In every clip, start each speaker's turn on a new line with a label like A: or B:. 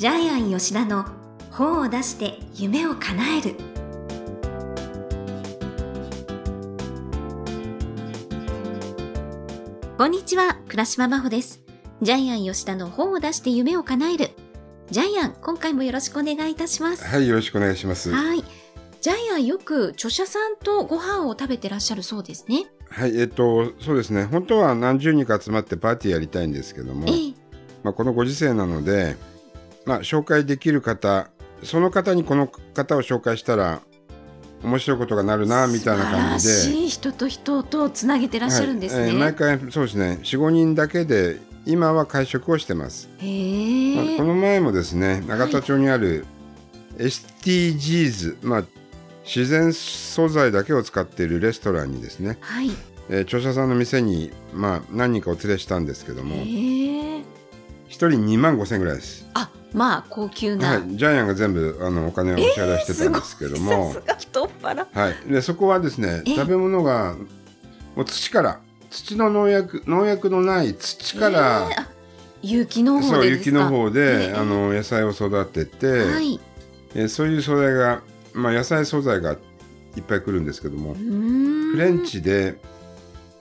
A: ジャイアン吉田の本を出して夢を叶える。こんにちは倉島真帆です。ジャイアン吉田の本を出して夢を叶える。ジャイアン今回もよろしくお願いいたします。
B: はい、よろしくお願いします。は
A: はい。ジャイアンよく著者さんとご飯を食べてらっしゃるそうですね。
B: い、えっと、そうですね。本当は何十人か集まってパーティーやりたいんですけども、
A: ええ。
B: まあ、このご時世なので、まあ、紹介できる方、その方にこの方を紹介したら、面白いことがなるな、みたいな感じで。
A: しい人と人とつなげてらっしゃるんですね、
B: はいえー毎回、そうですね。4、5人だけで、今は会食をしてます。まあこの前もですね、永田町にある STGs、まあ、自然素材だけを使っているレストランにですね、
A: はい
B: えー著者さんの店に、まあ、何人かお連れしたんですけども、
A: へ
B: 1
A: え
B: 人2万5千円ぐらいです。
A: あまあ高級な、
B: はい、ジャイアンが全部あのお金をお支払いしてたんですけども、
A: さすが太っ腹。
B: はい、でそこはですね
A: え
B: 食べ物がもう土から土の農薬農薬のない土から、
A: えーあ有機農法
B: そう
A: でですか？
B: 雪の方で、
A: ええ
B: あの野菜を育てて、
A: はい。
B: えーそういう素材が、まあ、野菜素材がいっぱい来るんですけども、フレンチで、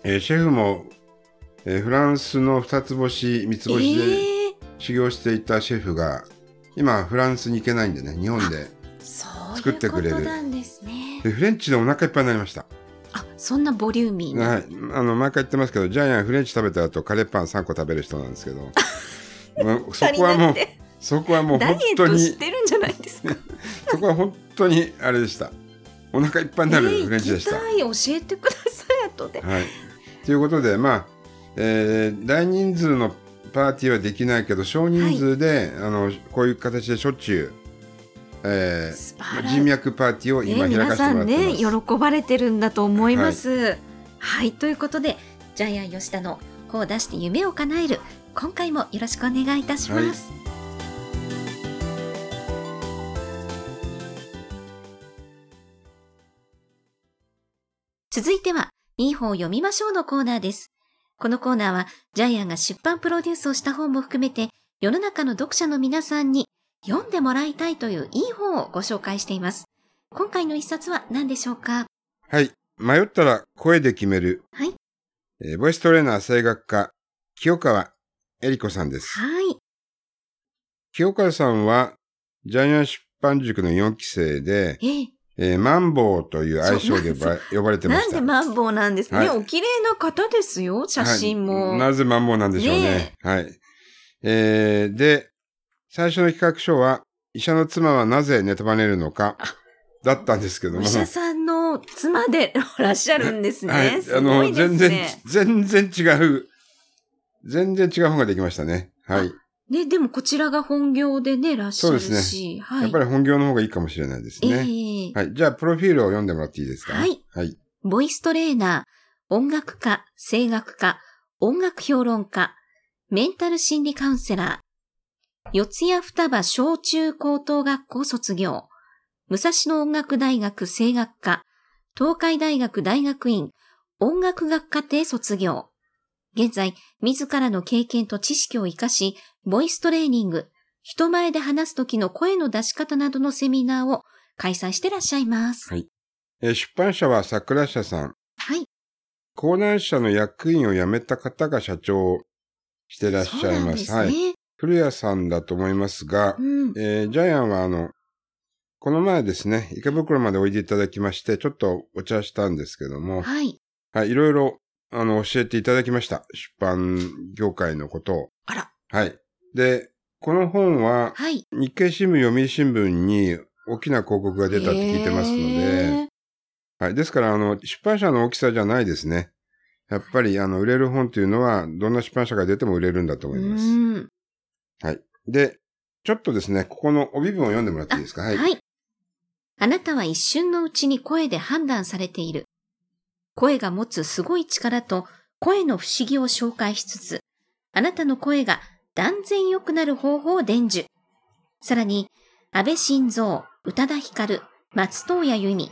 B: えーシェフも、えーフランスの二つ星三つ星で
A: えー
B: 修行していたシェフが、今フランスに行けないんでね日本で作ってくれる。
A: なんですね。
B: でフレンチでお腹いっぱいになりました、
A: あそんなボリューミーな、
B: はい、あの毎回言ってますけどジャイアンフレンチ食べた後カレーパン3個食べる人なんですけど。まあそこはもうそこはもう本当
A: エットし
B: に。
A: てるんじゃないですか。
B: そこは本当にあれでした。お腹いっぱいになるフレンチでした、
A: えー教えてください後で。
B: はい。ということで、まあ、えー大人数のパーティーはできないけど、少人数で、あの、こういう形でしょっちゅう、えー人脈パーティーを
A: ね、
B: 今開かせて
A: 皆さん
B: もらってます。
A: ね喜ばれてるんだと思います。はい、ということでジャイアン吉田の本を出して夢を叶える今回もよろしくお願いいたします。続いてはいい本を読みましょうのコーナーです。このコーナーはジャイアンが出版プロデュースをした本も含めて世の中の読者の皆さんに読んでもらいたいといういい本をご紹介しています。今回の一冊は何でしょうか？
B: はい。迷ったら声で決める。
A: はい。
B: えーボイストレーナー声楽家、清川恵里子さんです。
A: はい。
B: 清川さんは、ジャイアン出版塾の4期生で、
A: ええ
B: えーマンボウという愛称でば呼ばれてました。
A: なんでマンボウなんですね、
B: はい
A: お綺麗な方ですよ、写真も。
B: はいなぜマンボウなんでしょうね。
A: ね
B: はい。えー、で、最初の企画書は、医者の妻はなぜネタバレるのか、だったんですけども。
A: お医者さんの妻で いらっしゃるんですね。
B: はい。
A: すごいです
B: 全
A: ね。
B: 然、全然違う、全然違う本ができましたね。はい。
A: ね、でもこちらが本業でね、いらっしゃる
B: そうです
A: し。はい。
B: やっぱり本業の方がいいかもしれないですね。
A: ええ
B: はい。じゃあ、プロフィールを読んでもらっていいですか？
A: はい。
B: はい。
A: ボイストレーナー、音楽家、声楽家、音楽評論家、メンタル心理カウンセラー、四谷双葉小中高等学校卒業、武蔵野音楽大学声楽科、東海大学大学院音楽学科程卒業。現在、自らの経験と知識を活かし、ボイストレーニング、人前で話す時の声の出し方などのセミナーを開催してらっしゃいます。
B: はいえー出版社は桜社さん。
A: はい。
B: 講談社の役員を辞めた方が社長をしてらっしゃいます。
A: そうなんですね。
B: はい。古谷さんだと思いますが、
A: うん。
B: えージャイアンはあの、この前ですね、池袋までおいでいただきまして、ちょっとお茶したんですけども、
A: はい。
B: はい、いろいろ、あの、教えていただきました。出版業界のことを。
A: あら。
B: はい。で、この本は、
A: はい。
B: 日経新聞、読売新聞に大きな広告が出たって聞いてますので、はい。ですから、あの、出版社の大きさじゃないですね。やっぱり、あの、売れる本というのは、どんな出版社が出ても売れるんだと思います。
A: うん
B: はい。で、ちょっとですね、ここの帯文を読んでもらっていいですか？はい。
A: はい。あなたは一瞬のうちに声で判断されている。声が持つすごい力と声の不思議を紹介しつつ、あなたの声が断然良くなる方法を伝授。さらに、安倍晋三、宇多田ヒカル、松任谷由実、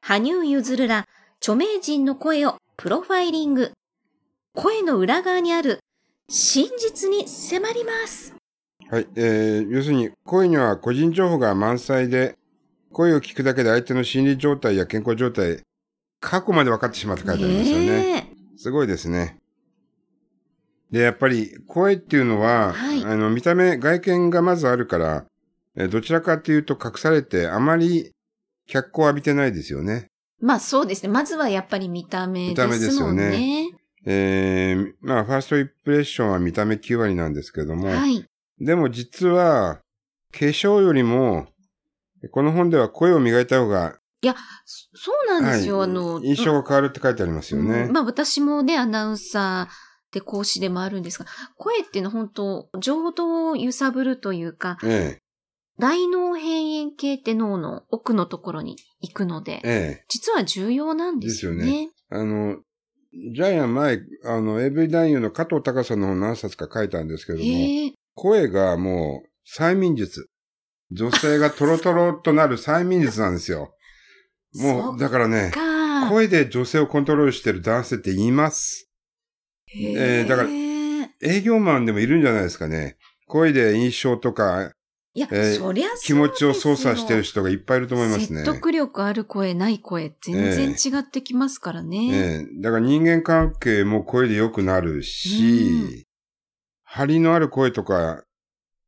A: 羽生結弦ら著名人の声をプロファイリング。声の裏側にある真実に迫ります。
B: はい。えー、要するに、声には個人情報が満載で、声を聞くだけで相手の心理状態や健康状態、過去まで分かってしまって書いてありますよね。
A: ね
B: すごいですね。で、やっぱり声っていうのは、
A: はい
B: あの、見た目、外見がまずあるから、えーどちらかというと隠されて、あまり脚光を浴びてないですよね。
A: まあそうですね。まずはやっぱり見た目
B: 見た目
A: で
B: すすよね
A: ね。
B: えー、まあ、ファーストインプレッションは見た目9割なんですけども、
A: はい。
B: でも実は、化粧よりも、この本では声を磨いた方が、
A: そそうなんですよ。
B: はい
A: あの、
B: 印象が変わるって書いてありますよね。
A: うんまあ私もね、アナウンサーで講師でもあるんですが、声っていうのは本当、情動を揺さぶるというか、
B: え
A: 大脳辺縁系って脳の奥のところに行くので
B: え、、ええ。
A: 実は重要なんですよね。
B: ですよあの、ジャイアン前、あの、AV 男優の加藤隆さんの本何冊か書いたんですけども。声がもう、催眠術。女性がトロトロとなる催眠術なんですよ。も、
A: そう
B: だからね、
A: か。
B: 声で女性をコントロールしてる男性って言います。
A: へ
B: えーだから営業マンでもいるんじゃないですかね。声で印象とか
A: いや、
B: えー
A: そりゃ
B: 気持ちを操作してる
A: 人
B: 人がいっぱいいると思いますね。
A: 説得力ある声、ない声、全然違ってきますからね。
B: ええだから人間関係も声で良くなるし、張りのある声とか、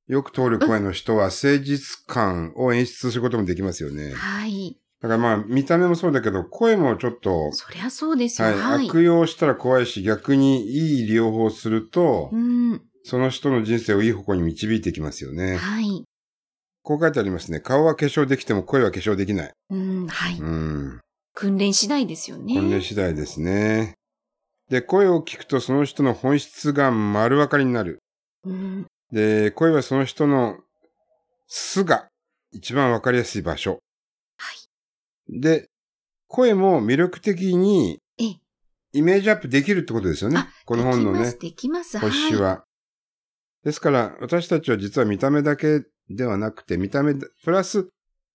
B: よく通る声の人は誠実感を演出することもできますよね。
A: はい。
B: だからまあ、見た目もそうだけど、声もちょっと、
A: そりゃそうですよ。
B: はい、
A: はい。
B: 悪用したら怖いし、逆にいい利用法をすると、
A: うん。
B: その人の人生をいい方向に導いていきますよね。
A: はい。
B: こう書いてありますね。顔は化粧できても声は化粧できない。
A: うん、はい。
B: うん。
A: 訓練次第ですよね。
B: 本音次第ですね。で、声を聞くとその人の本質が丸分かりになる。
A: うん。
B: で、声はその人の素が一番分かりやすい場所。
A: はい。
B: で、声も魅力的に
A: ええ、
B: イメージアップできるってことですよね
A: あ。
B: この本のね
A: できます、、できます。
B: 星は。ですから、私たちは実は見た目だけではなくて、見た目プラス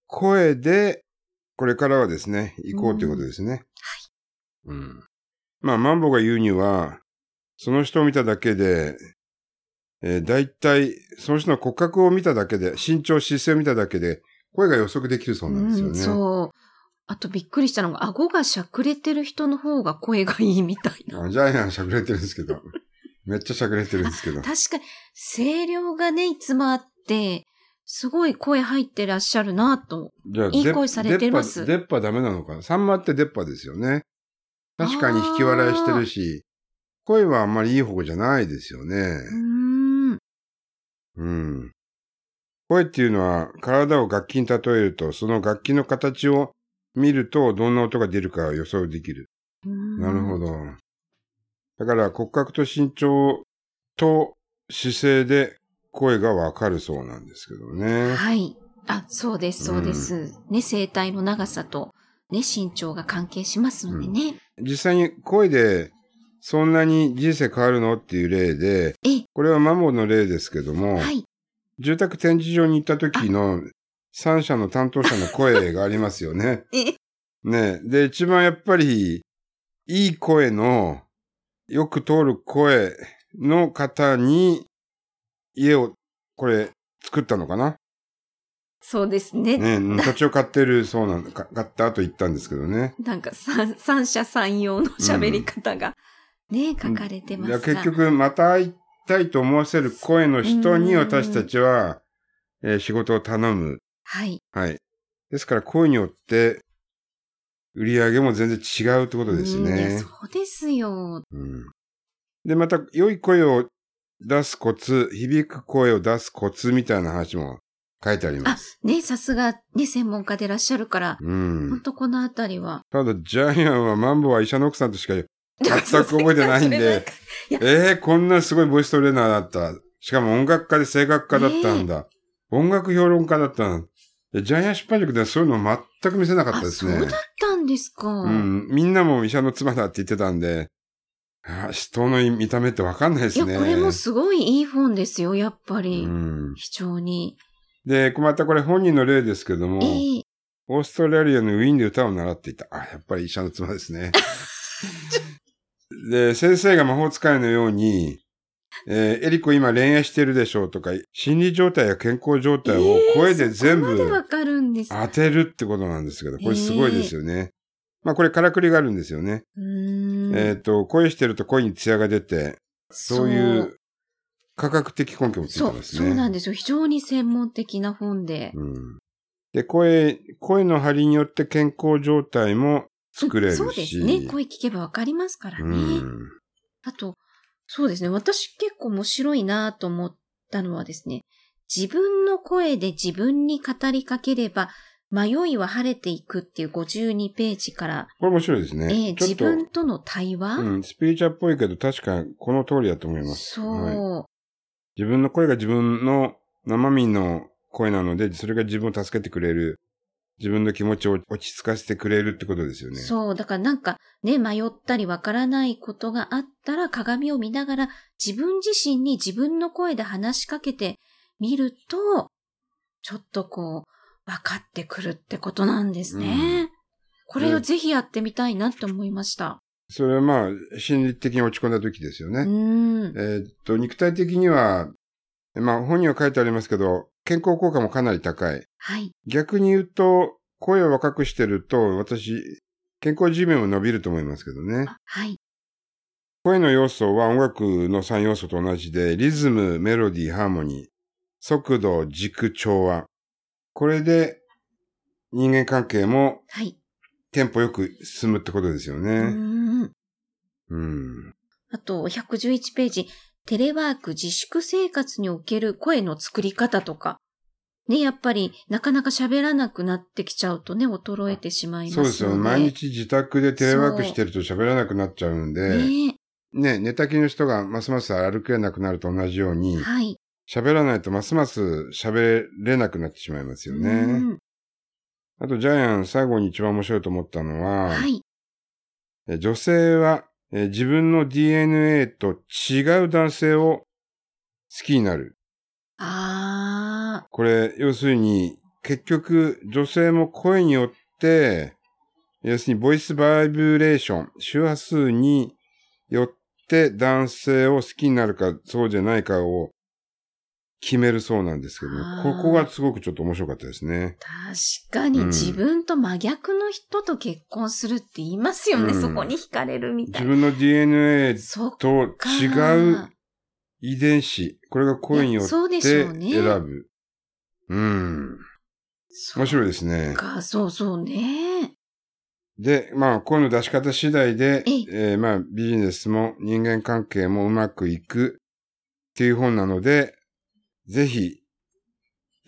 B: 声で、これからはですね、行こうということですね。はい。うん。まあ、マンボが言うには、その人を見ただけで、えー、大体、その人の骨格を見ただけで、身長、姿勢を見ただけで、声が予測できるそうなんですよね。
A: うん、そう。あとびっくりしたのが、顎がしゃくれてる人の方が声がいいみたいな。
B: あジャイアンしゃくれてるんですけど。めっちゃしゃくれてるんですけど。
A: 確かに、声量がね、いつもあって、すごい声入ってらっしゃるなと。
B: じゃあ、
A: いい声されてます
B: 出っ歯ダメなのかなサンマって出っ歯ですよね。確かに引き笑いしてるし、声はあんまりいい方じゃないですよね
A: う。ーん。
B: うん。声っていうのは体を楽器に例えると、その楽器の形を見るとどんな音が出るか予想できる。なるほ
A: ど。
B: ど。だから骨格と身長と姿勢で声がわかるそうなんですけどね。
A: はい。あ、そうです、そうです。ね、声帯の長さと、ね、身長が関係しますのでね。
B: 実際に声でそんなに人生変わるのっていう例で、
A: ええ、
B: これはマモの例ですけども、
A: はい。
B: 住宅展示場に行った時の三社の担当者の声がありますよね。
A: え、
B: ねで、一番やっぱりいい声の、よく通る声の方に家をこれ作ったのかな？
A: そうですね。
B: ね土地を買ってるそうなんだ。か買った後行ったんですけどね。
A: なんか三、三者三様の喋り方が、ね、書かれてますが。
B: 結局、また会いたいと思わせる声の人に私たちは、えー仕事を頼む。
A: はい。
B: はい。ですから、声によって、売り上げも全然違うってことですね。
A: そうですよ。
B: うんで、また、良い声を出すコツ、響く声を出すコツみたいな話も書いてあります。
A: ね、さすが、ね、専門家でいらっしゃるから、
B: う
A: ほん
B: ん。
A: とこのあたりは。
B: ただ、ジャイアンはマンボは医者の奥さんとしか全く覚えてないんで、
A: いや
B: えー、こんなすごいボイストレーナーだった。しかも音楽家で声楽家だったんだ。音楽評論家だったんだ。でジャイアン出版塾ではそういうの全く見せなかった
A: あ、
B: ですね。
A: そうだったんですか。
B: うん。みんなも医者の妻だって言ってたんで、あ人の見た目ってわかんないで
A: いや、
B: すね。
A: これもすごいいい本ですよ、やっぱり。
B: うん。
A: 非常に。
B: で、またこれ本人の例ですけども、
A: ええ
B: オーストラリアのウィーンで歌を習っていた。あ、やっぱり医者の妻ですね。で、先生が魔法使いのように、えーエリコ今恋愛してるでしょうとか、心理状態や健康状態を声で全部当てるってことなんですけど、これすごいですよね。まあこれからくりがあるんですよね。えっ、と、声してると声に艶が出て、そういう科学的根拠もついて
A: そう、
B: ますね。
A: そうなんですよ。非常に専門的な本で。
B: うん。で、声、声の張りによって健康状態も作れるし。
A: そうですね。声聞けばわかりますから
B: う
A: ね。
B: ん。
A: あと、そうですね。私結構面白いなと思ったのはですね、自分の声で自分に語りかければ、迷いは晴れていくっていう52ページから、
B: これ面白いですね。
A: えー自分との対話、
B: うん、スピリチュアルっぽいけど、確かこの通りだと思います。
A: そう、
B: はい自分の声が自分の生身の声なので、それが自分を助けてくれる。自分の気持ちを落ち着かせてくれるってことですよね。
A: そう。だからなんかね、迷ったりわからないことがあったら鏡を見ながら自分自身に自分の声で話しかけてみると、ちょっとこう、分かってくるってことなんですね。
B: うん
A: これをぜひやってみたいなって思いました。
B: それはまあ、心理的に落ち込んだ時ですよ
A: う
B: ね。
A: ーん。
B: えーっと、肉体的には、まあ本には書いてありますけど、健康効果もかなり高い。
A: はい。
B: 逆に言うと、声を若くしてると、私、健康寿命も伸びると思いますけどね。
A: あはい。
B: 声の要素は音楽の3要素と同じで、リズム、メロディー、ハーモニー、速度、軸、調和。これで人間関係も
A: はい。
B: テンポよく進むってことですよね。
A: ん。
B: うん。
A: あと、111ページ。テレワーク自粛生活における声の作り方とか。ね、やっぱり、なかなか喋らなくなってきちゃうとね、衰えてしまいますので。
B: そうですよ。毎日自宅でテレワークしてると喋らなくなっちゃうんで、
A: ね
B: ね、寝たきりの人がますます歩けなくなると同じように、
A: はい。
B: 喋らないとますます喋れなくなってしまいますよ
A: う
B: ね。
A: ん
B: あと、ジャイアン最後に一番面白いと思ったのは、
A: はい。
B: え女性はえ自分の DNA と違う男性を好きになる。
A: あ
B: これ、要するに、結局、女性も声によって、要するに、ボイスバイブレーション、周波数によって男性を好きになるか、そうじゃないかを決めるそうなんですけど
A: あー
B: ここがすごくちょっと面白かったですね。
A: ー、確かに
B: うん
A: 自分と真逆の人と結婚するって言いますよね。
B: うん
A: そこに惹かれるみたいな。
B: 自分の DNA と違う遺伝子、これが声によっ
A: いやそうで
B: て
A: しょうね
B: 選ぶ。うん。面白いですね。
A: か、そうそうね。
B: で、まあ、声の出し方次第で、
A: ええ
B: えーまあ、ビジネスも人間関係もうまくいくっていう本なので、ぜひ、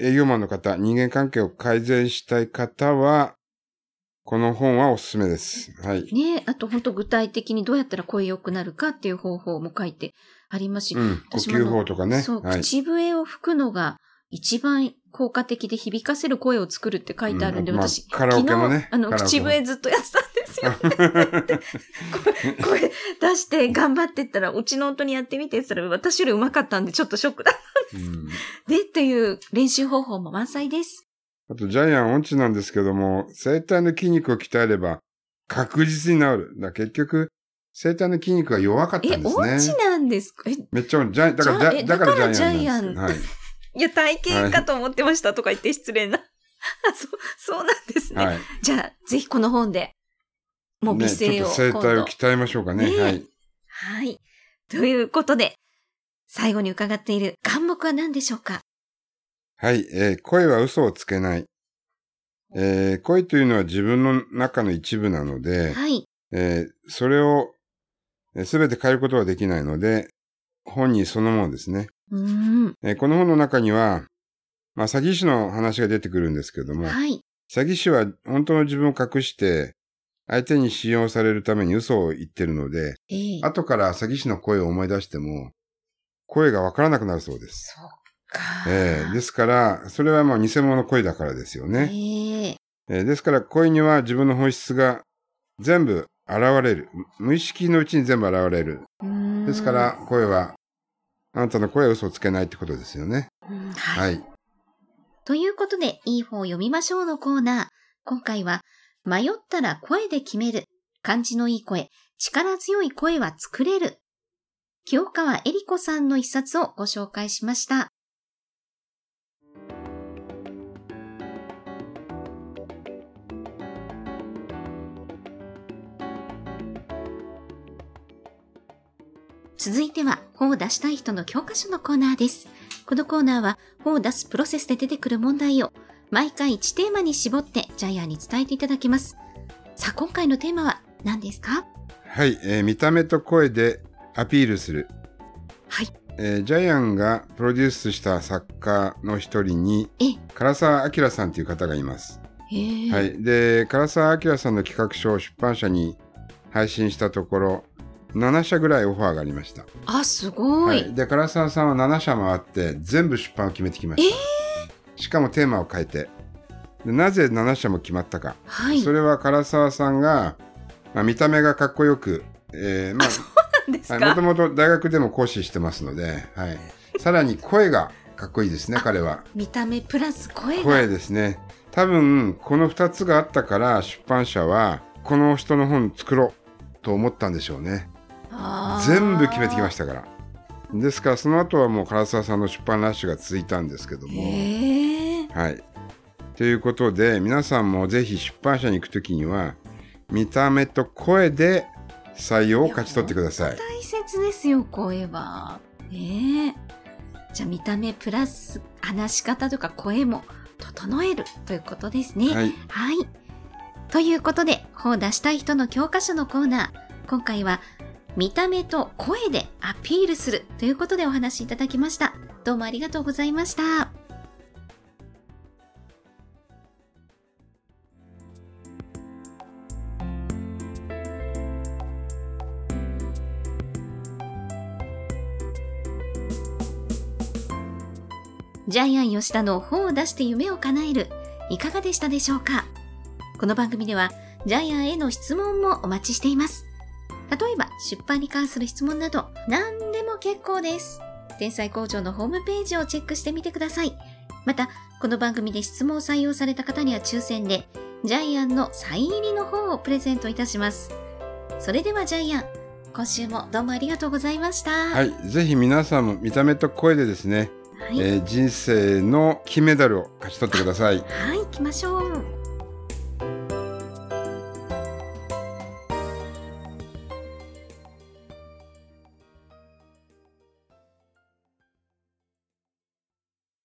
B: 営業マンの方、人間関係を改善したい方は、この本はおすすめです。はい。
A: ねあと本当具体的にどうやったら声良くなるかっていう方法も書いてありますし、
B: うん。呼吸法とかね。
A: そう、
B: はい。
A: 口笛を吹くのが一番効果的で響かせる声を作るって書いてあるんで、
B: うんまあ
A: 私、
B: カラオケもね
A: あの、口笛ずっとやってたんですよ。声出して頑張ってったら、うちの夫にやってみてって言ったら、私より上手かったんで、ちょっとショックだ。
B: うん
A: で、っていう練習方法も満載です。
B: あと、ジャイアン音痴なんですけども、声帯の筋肉を鍛えれば確実に治る。だ結局、声帯の筋肉が弱かった
A: え、
B: んですね。
A: 音痴なんです？かえ、
B: めっちゃ、ジャイだからだからジャイアン
A: ジャイアン
B: なんです。
A: いや、体型かと思ってましたとか言って失礼な。あ、そう、そうなんですね。
B: はい。はい。
A: じゃあ、ぜひこの本で、もう美
B: ね、ちょっ
A: 声を
B: と声帯を鍛えましょうかね。
A: ね
B: はい。
A: はい。ということで、最後に伺っている願目は何でしょうか？
B: はい。えー声は嘘をつけない。えー声というのは自分の中の一部なので、
A: はい。
B: えーそれをすべて変えることはできないので、本人そのものですね。
A: うーん。
B: えーこの本の中には、まあ、詐欺師の話が出てくるんですけども、
A: はい。
B: 詐欺師は本当の自分を隠して、相手に信用されるために嘘を言ってるので、
A: ええ
B: 後から詐欺師の声を思い出しても、声がわからなくなるそうです。
A: そっか。
B: ええですから、それはもう偽物の声だからですよね。
A: ええ
B: えーですから、声には自分の本質が全部現れる。無意識のうちに全部現れる。ですから、声は、あなたの声は嘘をつけないってことですよね。
A: うん
B: は
A: はい。
B: い。
A: ということで、いい方を読みましょうのコーナー。今回は、迷ったら声で決める。感じのいい声、力強い声は作れる。清川恵里子さんの一冊をご紹介しました。続いては、本を出したい人の教科書のコーナーです。このコーナーは、本を出すプロセスで出てくる問題を、毎回1テーマに絞ってジャイアンに伝えていただきます。さあ、今回のテーマは何ですか？
B: はい、えー見た目と声でアピールする。
A: はい。
B: えージャイアンがプロデュースした作家の一人に、
A: え、
B: 唐沢明さんという方がいます。はい。で、唐沢明さんの企画書を出版社に配信したところ、7社ぐらいオファーがありました。
A: あ、すごい。
B: はい。で、唐沢さんは7社回って、全部出版を決めてきました。しかもテーマを変えて。でなぜ7社も決まったか。
A: はい。
B: それは唐沢さんが、まあ、見た目がかっこよく、えーま
A: なんです
B: あ、はい、も
A: か
B: ともと大学でも講師してますので、はい。さらに声がかっこいいですね、彼は。
A: 見た目プラス声が。
B: 声ですね。多分、この2つがあったから、出版社は、この人の本作ろうと思ったんでしょうね。全部決めてきましたから。ですから、その後はもう唐沢さんの出版ラッシュが続いたんですけども。はい。ということで、皆さんもぜひ出版社に行くときには、見た目と声で採用を勝ち取ってください。
A: 大切ですよ、声は。ねえ。じゃあ、見た目プラス話し方とか声も整えるということですね。
B: はい。
A: はい。ということで、本を出したい人の教科書のコーナー。今回は、見た目と声でアピールするということでお話しいただきました。どうもありがとうございました。ジャイアン吉田の本を出して夢を叶える、いかがでしたでしょうか？この番組では、ジャイアンへの質問もお待ちしています。例えば、出版に関する質問など、何でも結構です。天才工場のホームページをチェックしてみてください。また、この番組で質問を採用された方には抽選で、ジャイアンのサイン入りの本をプレゼントいたします。それではジャイアン、今週もどうもありがとうございました。はい
B: ぜひ皆さんも見た目と声でですね、
A: い。
B: えー人生の金メダルを勝ち取ってください。
A: はい、行きましょう。